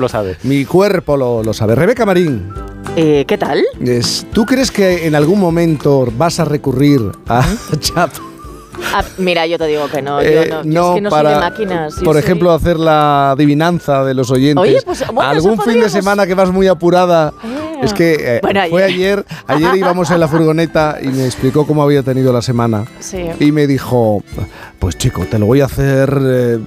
lo sabe. Mi cuerpo lo, lo sabe. Rebeca Marín, Eh, ¿Qué tal? es- ¿tú crees que en algún momento vas a recurrir a chat? Ah, mira, yo te digo que no. eh, yo no, yo es que no para, soy de máquinas. por soy- ejemplo, hacer la adivinanza de los oyentes. Oye, pues, bueno, algún fin de semana que vas muy apurada. Ah. Es que eh, Bueno, fue ayer. ayer, ayer íbamos en la furgoneta y me explicó cómo había tenido la semana. Sí. Y me dijo, pues chico, te lo voy a hacer eh,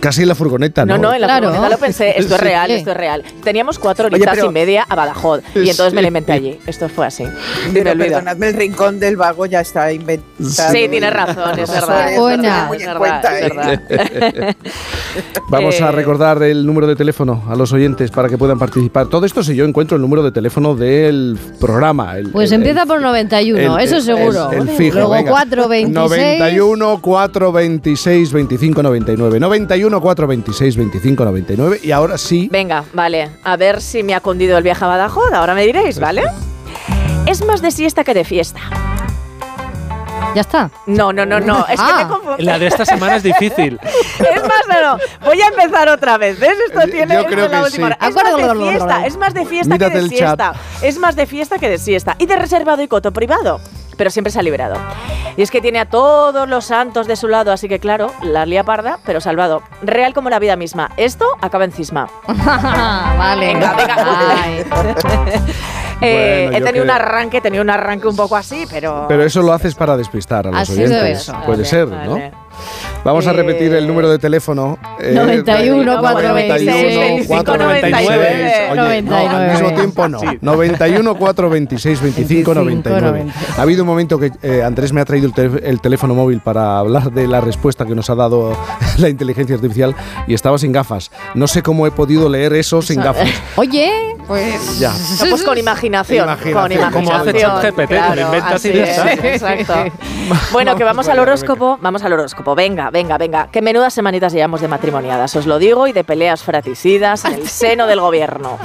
casi en la furgoneta, ¿no? No, no, en la Claro. furgoneta lo pensé. Esto es Sí. real, esto es real. Teníamos cuatro Oye, horitas pero- y media a Badajoz. Y entonces me la inventé allí. Esto fue así. Pero perdonadme, el rincón del vago ya está inventado. Sí, tienes razón, es verdad. Eso Buena. muy Es en verdad, cuenta, es ¿eh? verdad. Vamos a Eh, recordar el número de teléfono a los oyentes para que puedan participar. Todo esto si yo encuentro el número de teléfono del programa. el- Pues el- empieza el- por 91, el- eso seguro. El, fijo, Luego venga. 426. 91 426 25 99. 91 426 25 99. Y ahora sí. Venga, vale. A ver si me ha cundido el viaje a Badajoz. Ahora me diréis, ¿vale? Es más de siesta que de fiesta. Ya está. No, no, no, no. Es que Ah. me confundo. La de esta semana es difícil. Es más, no, no. Voy a empezar otra vez. ¿Ves? Esto Yo tiene esto creo es la que última sí. hora. Es más de fiesta. Es más de fiesta Mírate que de el chat. siesta. Es más de fiesta que de siesta. Y de reservado y coto privado. Pero siempre se ha liberado. Y es que tiene a todos los santos de su lado, así que claro, la lía parda, pero salvado. Real como la vida misma. Esto acaba en cisma. vale. Venga, venga. Eh, Bueno, he tenido un arranque, he tenido un arranque un poco así, pero. Pero eso lo haces para despistar a los oyentes. Puede Vale, ser, vale. ¿no? Vamos a repetir el Eh, número de teléfono. eh, 91 426, 25, 99. Oye, no, al 99. mismo tiempo no. 91 426 25 99. Ha habido un momento que eh, Andrés me ha traído el, tel- el teléfono móvil para hablar de la respuesta que nos ha dado la inteligencia artificial y estaba sin gafas. No sé cómo he podido leer eso sin gafas. Oye, pues. Ya. No, pues con imaginación. Imaginación, Con imaginación. como hace ChatGPT, te lo inventas y ya es, está. Exacto. Bueno, que vamos al horóscopo. Vamos al horóscopo. Venga, venga, venga. Que menudas semanitas llevamos de matrimoniadas, os lo digo, y de peleas fraticidas en el seno del gobierno.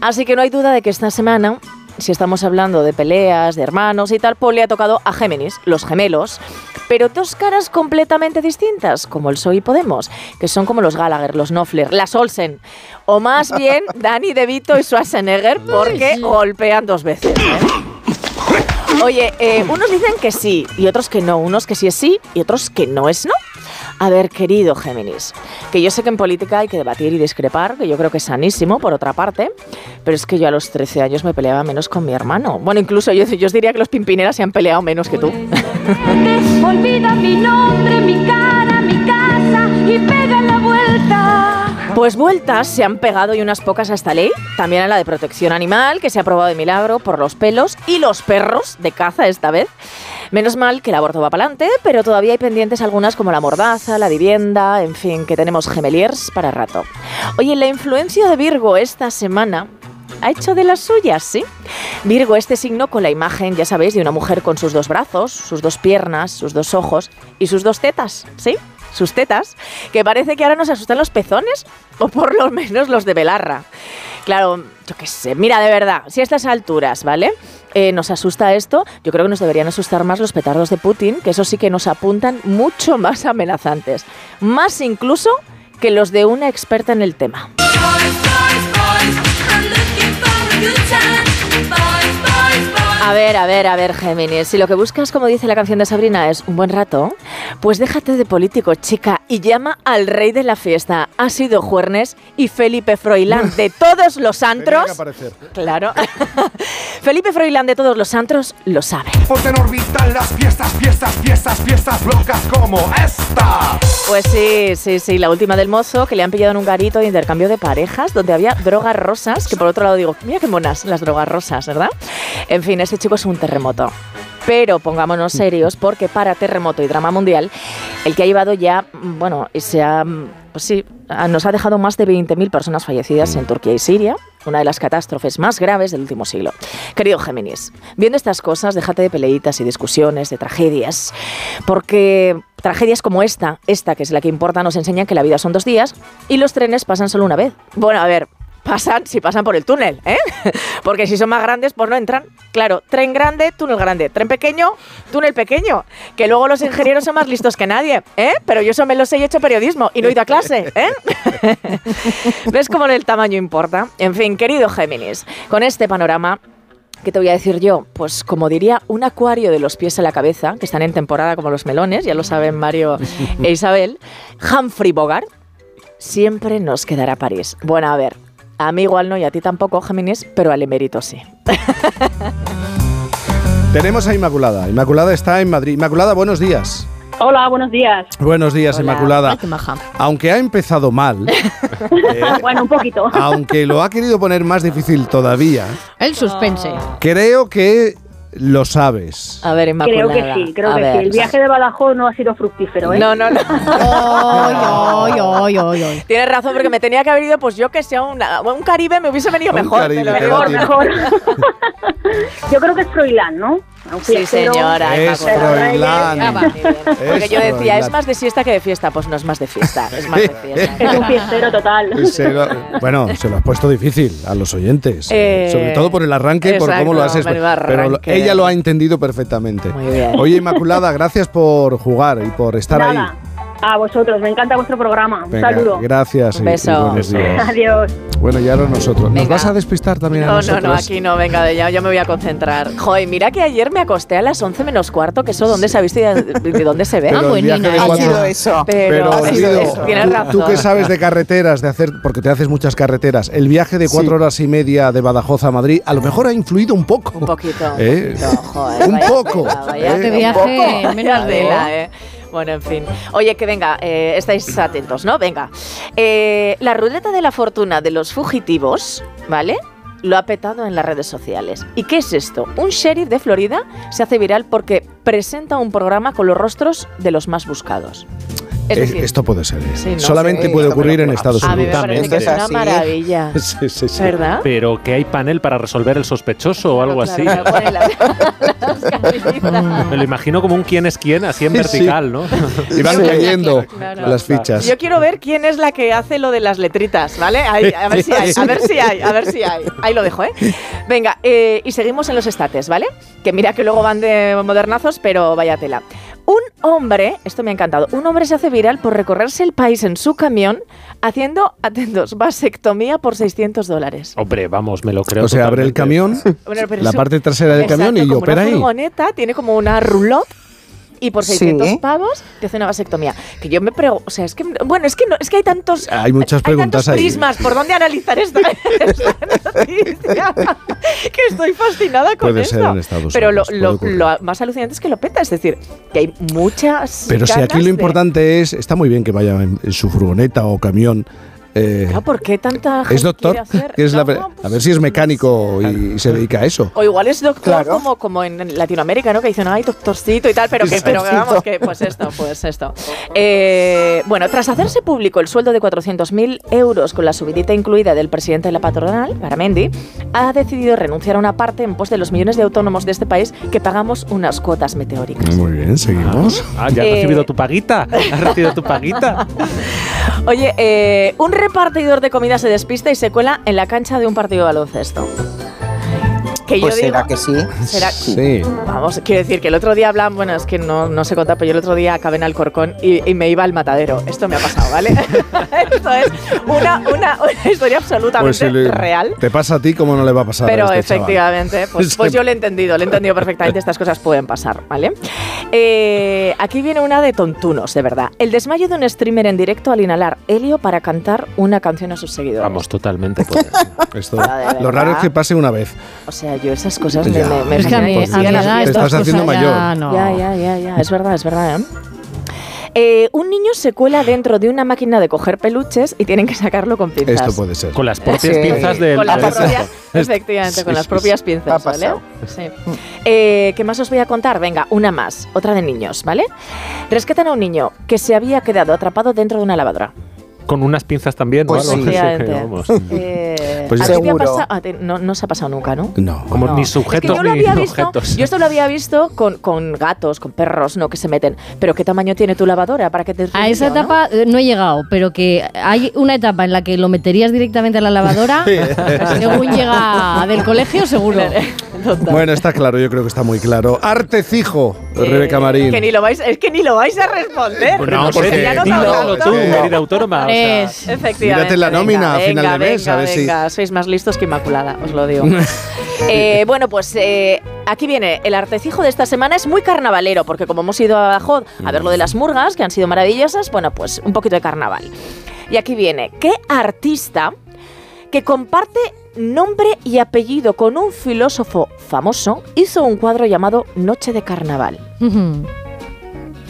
Así que no hay duda de que esta semana. Si estamos hablando de peleas, de hermanos y tal, pues le ha tocado a Géminis, los gemelos, pero dos caras completamente distintas, como el PSOE y Podemos, que son como los Gallagher, los Knopfler, las Olsen, o más bien Danny DeVito y Schwarzenegger, porque golpean dos veces. ¿eh? Oye, eh, unos dicen que sí y otros que no, unos que sí es sí y otros que no es no. A ver, querido Géminis, que yo sé que en política hay que debatir y discrepar, que yo creo que es sanísimo, por otra parte, pero es que yo a los 13 años me peleaba menos con mi hermano. Bueno, incluso yo, yo os diría que los Pimpineras se han peleado menos que tú. Olvida mi nombre, mi cara, mi casa y pega la vuelta. Pues vueltas se han pegado y unas pocas a esta ley, también a la de protección animal, que se ha aprobado de milagro por los pelos y los perros de caza esta vez. Menos mal que el aborto va para adelante, pero todavía hay pendientes algunas como la mordaza, la vivienda, en fin, que tenemos gemeliers para rato. Oye, la influencia de Virgo esta semana ha hecho de las suyas, ¿sí? Virgo, este signo con la imagen, ya sabéis, de una mujer con sus dos brazos, sus dos piernas, sus dos ojos y sus dos tetas, ¿sí? Sus tetas, que parece que ahora nos asustan los pezones, o por lo menos los de Belarra. Claro, yo qué sé, mira, de verdad, si a estas alturas, ¿vale? Eh, nos asusta esto, yo creo que nos deberían asustar más los petardos de Putin, que eso sí que nos apuntan mucho más amenazantes. Más incluso que los de una experta en el tema. A ver, a ver, a ver, Géminis. Si lo que buscas, como dice la canción de Sabrina, es un buen rato, pues déjate de político, chica, y llama al rey de la fiesta. Ha sido Juernes y Felipe Froilán de todos los Tenía que antros. aparecer. Claro. Felipe Froilán de todos los antros lo sabe. Ponte en órbita las fiestas, fiestas, fiestas, fiestas locas como esta. Pues sí, sí, sí, la última del mozo que le han pillado en un garito de intercambio de parejas donde había drogas rosas, que por otro lado digo, mira qué monas las drogas rosas, ¿verdad? En fin, este chico es un terremoto. Pero pongámonos serios porque para terremoto y drama mundial, el que ha llevado ya, mm, bueno, y se ha, mm, pues sí, ah, nos ha dejado más de 20.000 personas fallecidas en Turquía y Siria, una de las catástrofes más graves del último siglo. Querido Géminis, viendo estas cosas, déjate de peleitas y discusiones, de tragedias, porque tragedias como esta, esta que es la que importa, nos enseñan que la vida son dos días y los trenes pasan solo una vez. Bueno, a ver, pasan, si pasan por el túnel, ¿eh? Porque si son más grandes, pues no entran. Claro, tren grande, túnel grande. Tren pequeño, túnel pequeño. Que luego los ingenieros son más listos que nadie, ¿eh? Pero yo eso me lo sé y he hecho periodismo y no he ido a clase, ¿eh? ¿Ves cómo el tamaño importa? En fin, querido Géminis, con este panorama ¿Qué te voy a decir yo? Pues como diría, un acuario de los pies a la cabeza, que están en temporada como los melones, ya lo saben Mario e Isabel, Humphrey Bogart, siempre nos quedará París. Bueno, a ver, a mí igual no y a ti tampoco, Géminis, pero al emérito sí. Tenemos a Inmaculada. Inmaculada está en Madrid. Inmaculada, buenos días. Hola, buenos días. Buenos días, Hola. Inmaculada. Ay, qué maja. Aunque ha empezado mal, eh, Bueno, un poquito. aunque lo ha querido poner más difícil todavía, El suspense. creo que lo sabes. A ver, Creo Inmaculada. que sí, creo a que ver. sí. El viaje de Badajoz no ha sido fructífero, ¿eh? No, no, no. Ay, ay, ay. Tienes razón, porque me tenía que haber ido, pues yo que sea una- un Caribe, me hubiese venido Un mejor. Caribe, Mejor, mejor. Yo creo que es Froilán, ¿no? Un Sí, señora. Es. Froilán. Ah. Porque yo decía, es más de siesta que de fiesta. Pues no es más de fiesta, es más de fiesta. Es un fiestero total. Se lo- bueno, se lo has puesto difícil a los oyentes. Eh, sobre todo por el arranque, por cómo lo exacto, menudo Pero lo- arranque. Ella lo ha entendido perfectamente. Muy bien. Oye, Inmaculada, gracias por jugar y por estar Nada. ahí. A vosotros, me encanta vuestro programa. Un Venga, saludo. gracias. Un y beso. buenos días. Adiós. Bueno, y ahora nosotros. ¿Nos Venga. vas a despistar también a No, no, nosotros? no, aquí no, venga, ya, ya me voy a concentrar. Joder, mira que ayer me acosté a las 11 menos cuarto, que eso, ¿dónde se ha visto y de, de dónde se ve? Pero Ah, el bueno, viaje de nada. Ha cuatro- sido eso. Pero, Pero, sí, Guido, es- tienes tú- razón. tú que sabes de carreteras, de hacer, porque te haces muchas carreteras, el viaje de cuatro Sí. horas y media de Badajoz a Madrid a lo mejor ha influido un poco. Un poquito. un ¿Eh? poquito, joder, Un vaya poco, vaya ¿eh? Este viaje, menos tela, ¿eh? Bueno, en fin. Oye, que venga, eh, estáis atentos, ¿no? Venga. Eh, la ruleta de la fortuna de los fugitivos, ¿vale? Lo ha petado en las redes sociales. ¿Y qué es esto? Un sheriff de Florida se hace viral porque presenta un programa con los rostros de los más buscados. Es decir, Esto puede ser. ¿eh? Sí, no Solamente sé, puede ocurrir en Estados a mí me Unidos. que es una maravilla. Sí, sí, sí. ¿Verdad? Pero que hay panel para resolver el sospechoso o algo Claro, así. claro, la-. Me lo imagino como un quién es quién, así en Sí, vertical, ¿no? Y van Sí. cayendo Claro. las fichas. Yo quiero ver quién es la que hace lo de las letritas, ¿vale? Ahí, a ver si hay, a ver si hay, a ver si hay. Ahí lo dejo, ¿eh? Venga, eh, y seguimos en los estates, ¿vale? Que mira que luego van de modernazos, pero vaya tela. Un hombre, esto me ha encantado, un hombre se hace viral por recorrerse el país en su camión haciendo, atentos, vasectomía por 600 dólares. Hombre, vamos, me lo creo. O sea, abre el camión, Bueno, la parte trasera del Exacto, camión y como opera una ahí. furgoneta, tiene como una roulotte y por 600 Sí. pavos te hace una vasectomía. Que yo me pregunto, o sea, es que, bueno, es que, no, es que hay tantos... Hay muchas preguntas tantos ahí. prismas por dónde analizar esta, esta noticia que estoy fascinada con Puede esto. ser en Estados Pero lo, Unidos, lo- lo más alucinante es que lo peta, es decir, que hay muchas Pero si aquí lo de- importante es, está muy bien que vaya en, en su furgoneta o camión. Eh, Claro, ¿por qué tanta gente ¿Es doctor? quiere hacer? Es la- No, a ver si es mecánico y, y se dedica a eso. O igual es doctor Claro. como, como en Latinoamérica, ¿no? Que dicen, ay, doctorcito y tal, pero que, pero que vamos, que pues esto, pues esto. Eh, bueno, tras hacerse público el sueldo de 400.000 euros con la subidita incluida del presidente de la patronal, Garamendi, ha decidido renunciar a una parte en pos de los millones de autónomos de este país que pagamos unas cuotas meteóricas. Muy bien, seguimos. Ah, ya has Eh, recibido tu paguita. Has recibido tu paguita. Oye, eh, un repartidor de comida se despista y se cuela en la cancha de un partido de baloncesto. Que Pues yo digo, será que sí. será- Sí. Vamos, quiero decir que el otro día hablan, bueno, es que no, no sé contar, pero yo el otro día acabé en Alcorcón y, y me iba al matadero. Esto me ha pasado, ¿vale? Esto es una, una, una historia absolutamente Pues si le- real. te pasa a ti, como no le va a pasar Pero a este efectivamente, pues, pues yo lo he entendido, lo he entendido perfectamente, estas cosas pueden pasar, ¿vale? Eh, aquí viene una de tontunos, de verdad. El desmayo de un streamer en directo al inhalar helio para cantar una canción a sus seguidores. Vamos, totalmente. pues. Esto- lo raro es que pase una vez. O sea, yo esas cosas me, Ya. me, me Es que a mí, me edad te fiestas. estás haciendo cosas ya mayor. no. Ya, ya, ya, ya, es verdad, es verdad. ¿eh? Eh, un niño se cuela dentro de una máquina de coger peluches y tienen que sacarlo con pinzas. Esto puede ser. Con las propias Sí. pinzas del. Con las propias, efectivamente, con las propias Ha pinzas, ¿vale? Sí. Eh, ¿Qué más os voy a contar? Venga, una más, otra de niños, ¿vale? Rescatan a un niño que se había quedado atrapado dentro de una lavadora. Con unas pinzas también, ¿no? Pues sí. vamos. Eh, Pues no, no se ha pasado nunca, ¿no? No. Como No. ni Es que sujetos yo lo ni había visto, objetos. Yo esto lo había visto con, con gatos, con perros, ¿no? Que se meten. Pero ¿qué tamaño tiene tu lavadora para que te A esa no? etapa eh, ¿no? he llegado, pero que hay una etapa en la que lo meterías directamente a la lavadora, según llega del colegio, seguro. Total. Bueno, está claro, yo creo que está muy claro. Artecijo, Eh, Rebeca Marín. Que ni lo vais, es que ni lo vais a responder. Pues no, porque- sé, ya no dilo tú, Eh, querida autónoma. O sea, Es- Efectivamente. Mírate la nómina a venga, final de mes, venga, a ver si- venga, sois más listos que Inmaculada, os lo digo. Eh, bueno, pues eh, aquí viene. El artecijo de esta semana es muy carnavalero, porque como hemos ido a Badajoz a ver lo de las murgas, que han sido maravillosas, bueno, pues un poquito de carnaval. Y aquí viene. ¿Qué artista que comparte nombre y apellido con un filósofo famoso hizo un cuadro llamado Noche de Carnaval?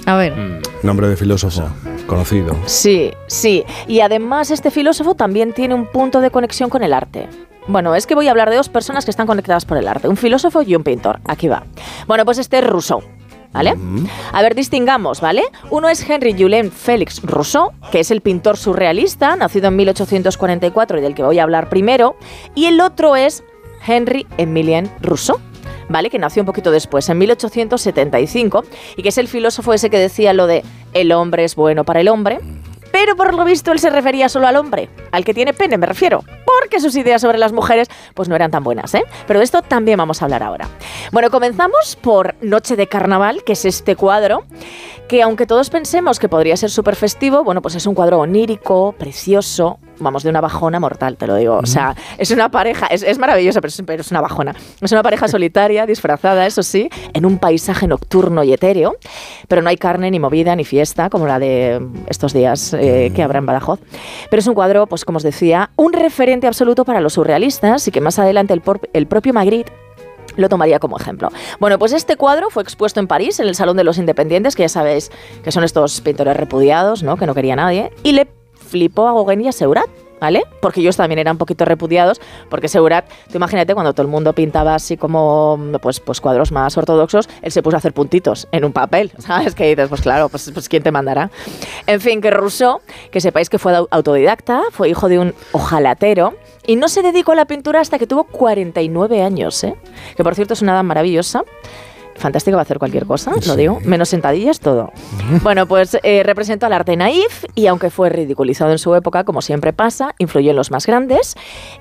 A ver, mm, Nombre de filósofo, conocido. Sí, sí. Y además este filósofo también tiene un punto de conexión con el arte. Bueno, es que voy a hablar de dos personas que están conectadas por el arte, un filósofo y un pintor. Aquí va. Bueno, pues este es Rousseau. ¿Vale? A ver, distingamos, ¿vale? Uno es Henry Julien Félix Rousseau, que es el pintor surrealista, nacido en 1844 y del que voy a hablar primero. Y el otro es Henry Emilien Rousseau, ¿vale? Que nació un poquito después, en 1875, y que es el filósofo ese que decía lo de el hombre es bueno para el hombre. Pero por lo visto él se refería solo al hombre, al que tiene pene me refiero, porque sus ideas sobre las mujeres pues no eran tan buenas, ¿eh? Pero de esto también vamos a hablar ahora. Bueno, comenzamos por Noche de Carnaval, que es este cuadro, que aunque todos pensemos que podría ser súper festivo, bueno, pues es un cuadro onírico, precioso, vamos, de una bajona mortal, te lo digo. O sea, es una pareja, es, es maravillosa, pero es, pero es una bajona. Es una pareja solitaria, disfrazada, eso sí, en un paisaje nocturno y etéreo, pero no hay carne, ni movida, ni fiesta, como la de estos días eh, que habrá en Badajoz. Pero es un cuadro, pues como os decía, un referente absoluto para los surrealistas y que más adelante el, el propio Magritte lo tomaría como ejemplo. Bueno, pues este cuadro fue expuesto en París, en el Salón de los Independientes, que ya sabéis que son estos pintores repudiados, ¿no? Que no quería nadie. Y le flipó a Gauguin y a Seurat. ¿Vale? Porque ellos también eran un poquito repudiados, porque Seurat, tú imagínate cuando todo el mundo pintaba así como pues, pues cuadros más ortodoxos, él se puso a hacer puntitos en un papel, ¿sabes? Que dices, pues claro, pues, pues ¿quién te mandará? En fin, que Rousseau, que sepáis que fue au- autodidacta, fue hijo de un ojalatero y no se dedicó a la pintura hasta que tuvo 49 años, ¿eh? Que por cierto es una edad maravillosa. Fantástica para hacer cualquier cosa, lo Sí. digo. Menos sentadillas, todo. Bueno, pues eh, representó al arte naif y aunque fue ridiculizado en su época, como siempre pasa, influyó en los más grandes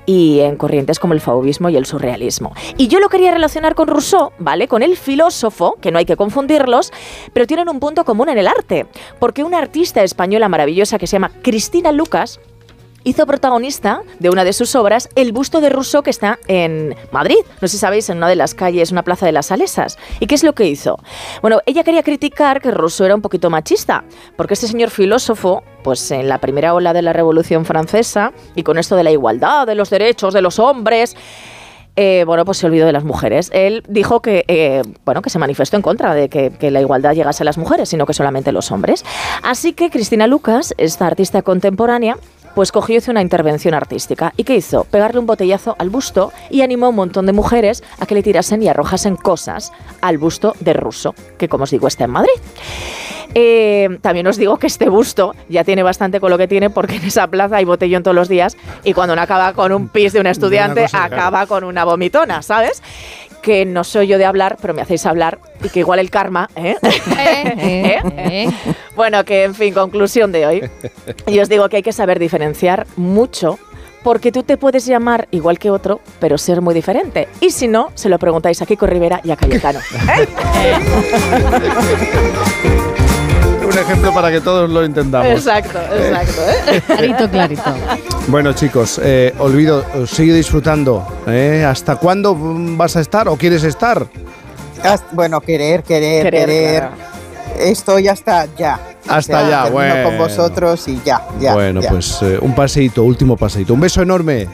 y en corrientes como el fauvismo y el surrealismo. Y yo lo quería relacionar con Rousseau, ¿vale? Con el filósofo, que no hay que confundirlos, pero tienen un punto común en el arte. Porque una artista española maravillosa que se llama Cristina Lucas, hizo protagonista de una de sus obras el busto de Rousseau que está en Madrid. No sé si sabéis, en una de las calles, una plaza de las Salesas. ¿Y qué es lo que hizo? Bueno, ella quería criticar que Rousseau era un poquito machista, porque este señor filósofo, pues en la primera ola de la Revolución Francesa, y con esto de la igualdad, de los derechos de los hombres, eh, bueno, pues se olvidó de las mujeres. Él dijo que, eh, bueno, que se manifestó en contra de que, que la igualdad llegase a las mujeres, sino que solamente los hombres. Así que Cristina Lucas, esta artista contemporánea, pues cogió y hizo una intervención artística. ¿Y qué hizo? Pegarle un botellazo al busto y animó a un montón de mujeres a que le tirasen y arrojasen cosas al busto de Russo, que como os digo está en Madrid. Eh, también os digo que este busto ya tiene bastante con lo que tiene porque en esa plaza hay botellón todos los días y cuando uno acaba con un pis de un estudiante acaba con una vomitona, ¿sabes? Que no soy yo de hablar, pero me hacéis hablar y que igual el karma, ¿eh? Eh, eh. Bueno, que en fin, conclusión de hoy. Y os digo que hay que saber diferenciar mucho porque tú te puedes llamar igual que otro, pero ser muy diferente. Y si no, se lo preguntáis a Kiko Rivera y a Cayetano. ¿eh? Un ejemplo para que todos lo entendamos. Exacto, exacto. ¿eh? Clarito, clarito. Bueno, chicos, eh, olvido, sigue disfrutando. ¿eh? ¿Hasta cuándo vas a estar o quieres estar? Haz- Bueno, querer, querer, Querer, querer. claro. Estoy hasta ya. Hasta ya, bueno. con vosotros y ya, ya. bueno, ya. pues eh, un paseíto, último paseíto. Un beso enorme.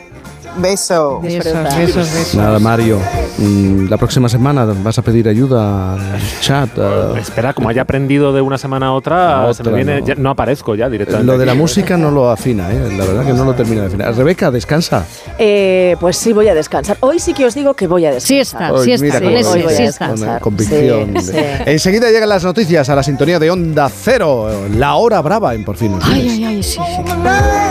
Beso. Besos, besos, besos. Nada, Mario. mm, La próxima semana vas a pedir ayuda al chat. a- Espera, como haya aprendido de una semana a otra, A se me otra, viene, no. ya no aparezco ya directamente. Lo de la música no lo afina, ¿eh? la verdad que no lo termina de afinar. Rebeca, descansa. Eh, pues sí, voy a descansar. Hoy sí que os digo que voy a descansar. Hoy, siesta, mira, con con- convicción. Sí, sí. Enseguida llegan las noticias a la sintonía de Onda Cero. La hora brava en Por fin. Ay, ay, ay, sí, sí.